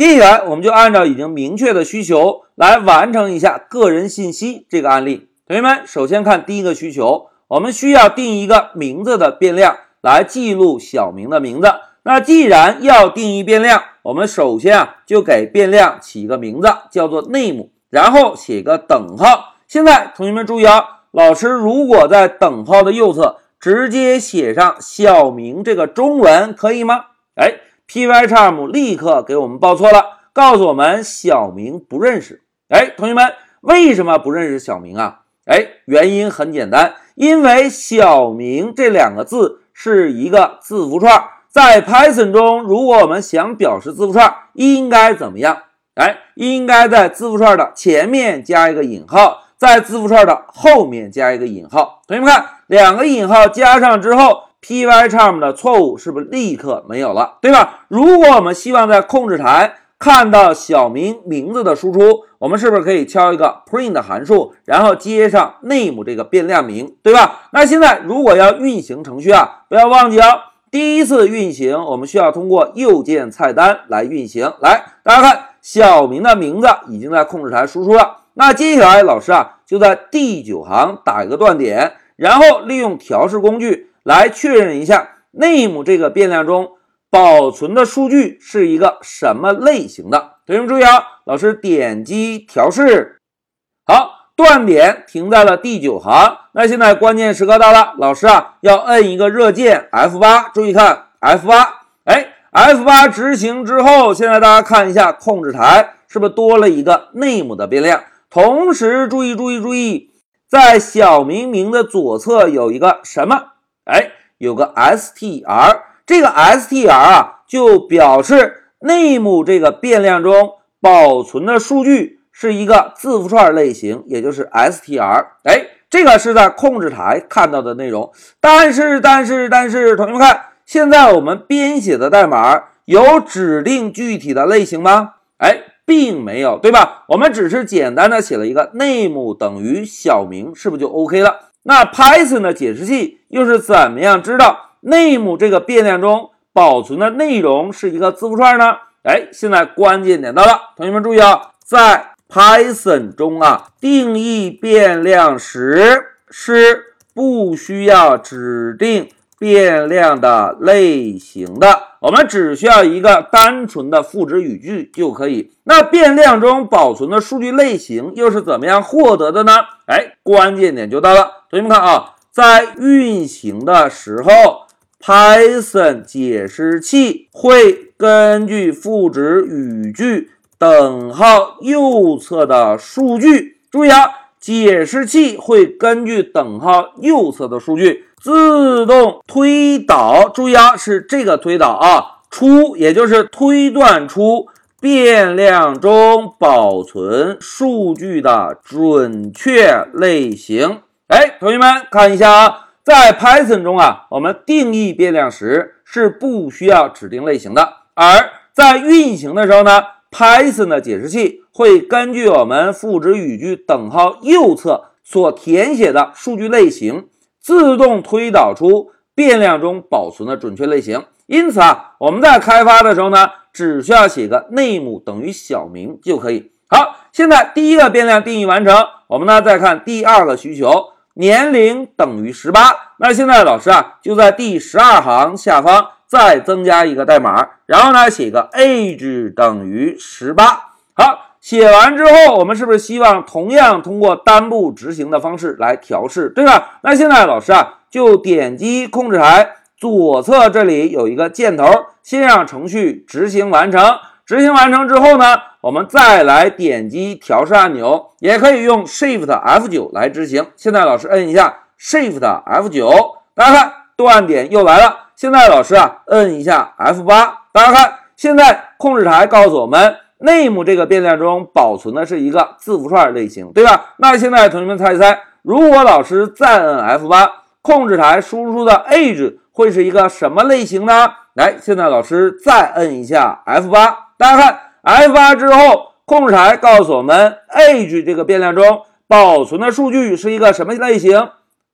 接下来我们就按照已经明确的需求来完成一下个人信息这个案例。同学们，首先看第一个需求，我们需要定一个名字的变量来记录小明的名字。那既然要定义变量，我们首先啊就给变量起一个名字，叫做 name，然后写个等号。现在同学们注意啊，老师如果在等号的右侧直接写上小明这个中文，可以吗？哎，Pycharm 立刻给我们报错了，告诉我们小明不认识。哎，同学们为什么不认识小明啊？哎，原因很简单，因为小明这两个字是一个字符串。在 Python 中，如果我们想表示字符串，应该怎么样？哎，应该在字符串的前面加一个引号，在字符串的后面加一个引号。同学们看，两个引号加上之后，Pycharm 的错误是不是立刻没有了？对吧？如果我们希望在控制台看到小明名字的输出，我们是不是可以敲一个 print 函数，然后接上 name 这个变量名，对吧？那现在如果要运行程序啊，不要忘记哦。第一次运行，我们需要通过右键菜单来运行。来，大家看，小明的名字已经在控制台输出了。那接下来，老师啊就在第九行打一个断点，然后利用调试工具来确认一下 name 这个变量中保存的数据是一个什么类型的。同学们注意啊，老师点击调试，好。断点停在了第九行，那现在关键时刻到了，老师啊要摁一个热键 F 八，注意看 F 八，哎，F 八执行之后，现在大家看一下控制台是不是多了一个 name 的变量？同时注意注意注意，在小明明的左侧有一个什么？哎，有个 str，这个 str 啊就表示 name 这个变量中保存的数据。是一个字符串类型，也就是 str。哎，这个是在控制台看到的内容。但是，但是，但是，同学们看，现在我们编写的代码有指定具体的类型吗？哎，并没有，对吧？我们只是简单的写了一个 name 等于小明，是不是就 OK 了？那 Python 的解释器又是怎么样知道 name 这个变量中保存的内容是一个字符串呢？哎，现在关键点到了，同学们注意啊，在 Python 中啊，定义变量时是不需要指定变量的类型的，我们只需要一个单纯的赋值语句就可以。那变量中保存的数据类型又是怎么样获得的呢？哎，关键点就到了，同学们看啊，在运行的时候，Python 解释器会根据赋值语句。等号右侧的数据，注意啊，解释器会根据等号右侧的数据自动推导。注意啊，是这个推导啊，出也就是推断出变量中保存数据的准确类型。哎，同学们看一下啊，在 Python 中啊，我们定义变量时是不需要指定类型的，而在运行的时候呢？Python 的解释器会根据我们赋值语句等号右侧所填写的数据类型，自动推导出变量中保存的准确类型。因此啊，我们在开发的时候呢，只需要写个 name 等于小明就可以。好，现在第一个变量定义完成，我们呢再看第二个需求，年龄等于十八。那现在老师啊就在第十二行下方。再增加一个代码，然后呢，写个 age 等于十八。好，写完之后，我们是不是希望同样通过单步执行的方式来调试，对吧？那现在老师啊，就点击控制台左侧这里有一个箭头，先让程序执行完成。执行完成之后呢，我们再来点击调试按钮，也可以用 Shift F9 来执行。现在老师摁一下 Shift F9，大家看断点又来了。现在老师啊，摁一下 F 八，大家看，现在控制台告诉我们，name 这个变量中保存的是一个字符串类型，对吧？那现在同学们猜一猜，如果老师再摁 F 八，控制台输出的 age 会是一个什么类型呢？来，现在老师再摁一下 F 八，大家看 F 八之后，控制台告诉我们，age 这个变量中保存的数据是一个什么类型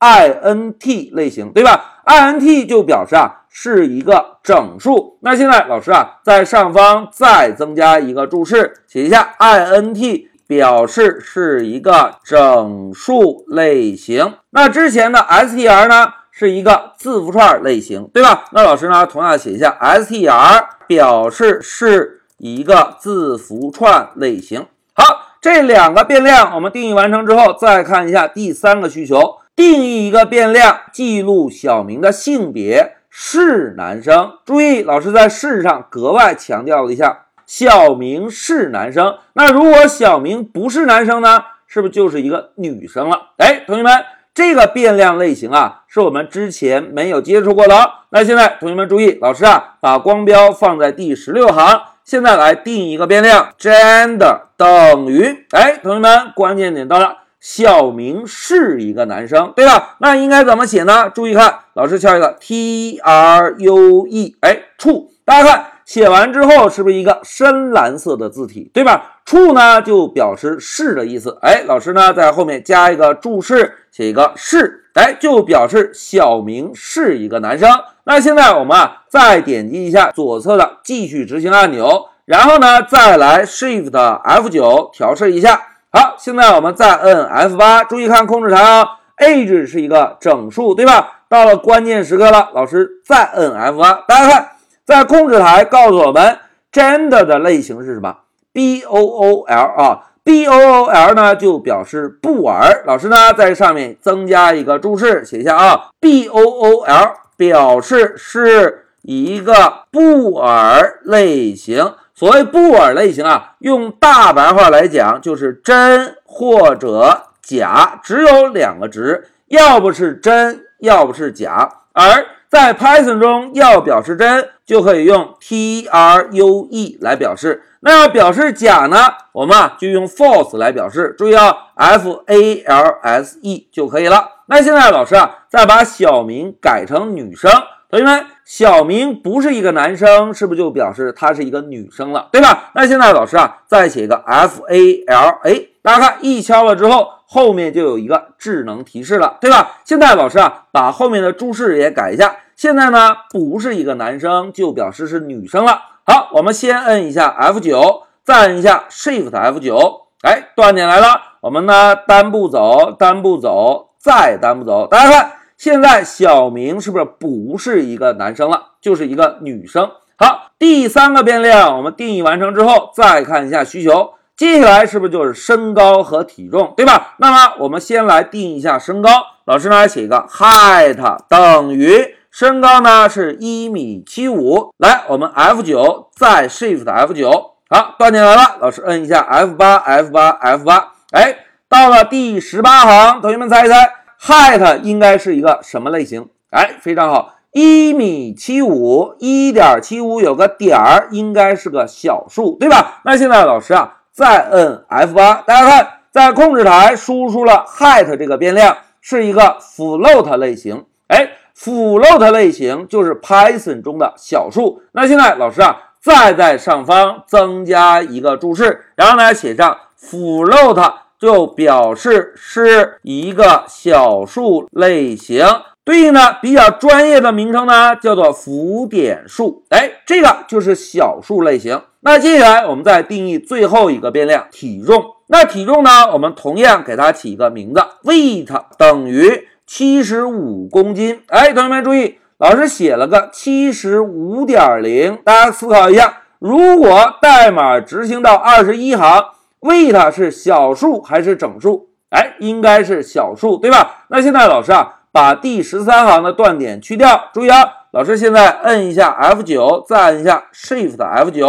？int 类型，对吧？int 就表示啊，是一个整数。那现在老师啊，在上方再增加一个注释，写一下 int 表示是一个整数类型。那之前的 str 呢，是一个字符串类型，对吧？那老师呢，同样写一下 str 表示是一个字符串类型。好。这两个变量我们定义完成之后，再看一下第三个需求，定义一个变量，记录小明的性别是男生。注意，老师在是上格外强调了一下，小明是男生。那如果小明不是男生呢？是不是就是一个女生了？哎，同学们，这个变量类型啊，是我们之前没有接触过的。那现在同学们注意，老师啊，把光标放在第十六行。现在来定一个变量，gender 等于，哎，同学们，关键点到了，小明是一个男生，对吧？那应该怎么写呢？注意看，老师敲一个 t r u e，哎，true。大家看，写完之后是不是一个深蓝色的字体，对吧？true 呢就表示是的意思，哎，老师呢在后面加一个注释，写一个是，哎，就表示小明是一个男生。那现在我们啊，再点击一下左侧的继续执行按钮，然后呢，再来 Shift F9 调试一下。好，现在我们再摁 F8，注意看控制台啊，age 是一个整数，对吧？到了关键时刻了，老师再摁 F8，大家看，在控制台告诉我们 gender 的类型是什么？bool 啊，bool 呢就表示布尔。老师呢在上面增加一个注释，写一下啊，bool。表示是一个布尔类型。所谓布尔类型啊，用大白话来讲就是真或者假，只有两个值，要不是真，要不是假。而在 Python 中，要表示真，就可以用 true 来表示；那要表示假呢，我们啊就用 false 来表示。注意啊，false 就可以了。那现在老师啊，再把小明改成女生，同学们，小明不是一个男生，是不是就表示他是一个女生了，对吧？那现在老师啊，再写一个 f a l a，大家看一敲了之后，后面就有一个智能提示了，对吧？现在老师啊，把后面的注释也改一下，现在呢，不是一个男生，就表示是女生了。好，我们先摁一下 f 九，再摁一下 shift f 九，哎，断点来了，我们呢单步走，单步走。再单步走，大家看，现在小明是不是不是一个男生了，就是一个女生？好，第三个变量我们定义完成之后，再看一下需求，接下来是不是就是身高和体重，对吧？那么我们先来定一下身高，老师呢写一个 height 等于身高呢是一米七五，来，我们 F 九再 Shift F 九，好，断进来了，老师摁一下 F 八 F 八 F 八，哎。到了第十八行，同学们猜一猜，height 应该是一个什么类型？哎，非常好，一米七五，一点七五有个点儿，应该是个小数，对吧？那现在老师啊，再摁 F 八，大家看，在控制台输出了 height 这个变量，是一个 float 类型。哎，float 类型就是 Python 中的小数。那现在老师啊，再在上方增加一个注释，然后呢，写上 float。就表示是一个小数类型，对应的比较专业的名称呢，叫做浮点数。哎，这个就是小数类型。那接下来我们再定义最后一个变量体重。那体重呢，我们同样给它起一个名字，weight 等于七十五公斤。哎，同学们注意，老师写了个七十五点零，大家思考一下，如果代码执行到二十一行。weight 是小数还是整数？哎，应该是小数，对吧？那现在老师啊，把第十三行的断点去掉。注意啊，老师现在摁一下 F 九，再摁一下 Shift F 九。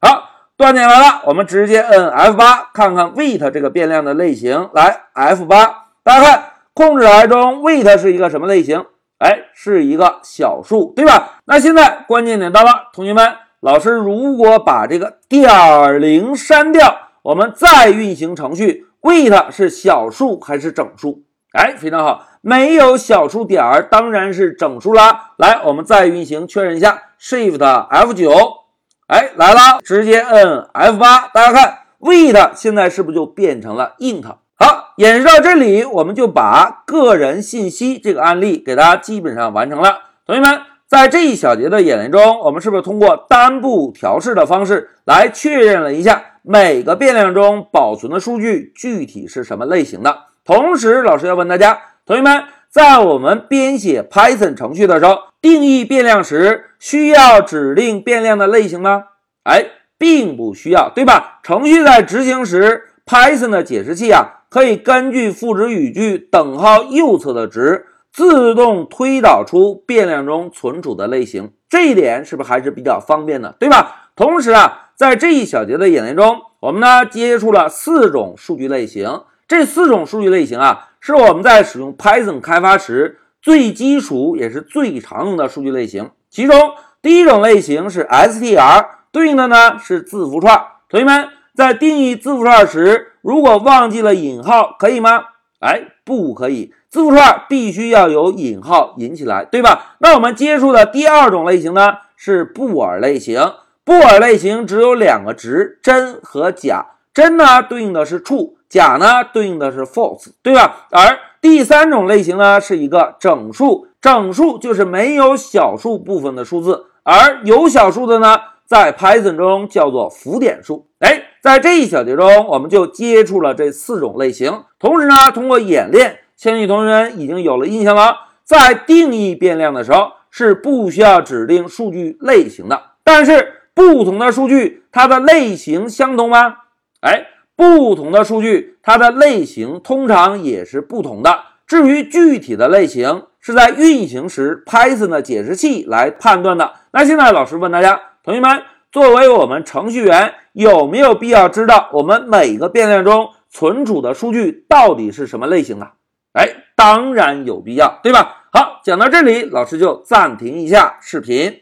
好，断点来了，我们直接摁 F 八，看看 weight 这个变量的类型。来，F 八，大家看控制台中 weight 是一个什么类型？哎，是一个小数，对吧？那现在关键点到了，同学们，老师如果把这个点零删掉。我们再运行程序，weight 是小数还是整数？哎，非常好，没有小数点儿，当然是整数啦。来，我们再运行确认一下，Shift F 九，哎，来了，直接摁 F 八，大家看，weight 现在是不是就变成了 int？好，演示到这里，我们就把个人信息这个案例给大家基本上完成了。同学们。在这一小节的演练中，我们是不是通过单步调试的方式来确认了一下每个变量中保存的数据具体是什么类型的？同时，老师要问大家，同学们，在我们编写 Python 程序的时候，定义变量时需要指定变量的类型吗？哎，并不需要，对吧？程序在执行时，Python 的解释器啊，可以根据赋值语句等号右侧的值，自动推导出变量中存储的类型。这一点是不是还是比较方便的，对吧？同时啊，在这一小节的演练中，我们呢接触了四种数据类型。这四种数据类型啊，是我们在使用 Python 开发时最基础也是最常用的数据类型。其中第一种类型是 str，对应的呢是字符串。同学们在定义字符串时，如果忘记了引号，可以吗？哎，不可以，字符串必须要有引号引起来，对吧？那我们接触的第二种类型呢是布尔类型。布尔类型只有两个值，真和假。真呢对应的是 true。假呢对应的是 false，对吧？而第三种类型呢是一个整数，整数就是没有小数部分的数字，而有小数的呢，在 Python 中叫做浮点数。哎，在这一小节中，我们就接触了这四种类型。同时呢，通过演练，相信同学们已经有了印象了。在定义变量的时候，是不需要指定数据类型的。但是不同的数据，它的类型相同吗？哎。不同的数据，它的类型通常也是不同的。至于具体的类型，是在运行时 Python 的解释器来判断的。那现在老师问大家，同学们，作为我们程序员，有没有必要知道我们每个变量中存储的数据到底是什么类型的？哎，当然有必要，对吧？好，讲到这里，老师就暂停一下视频。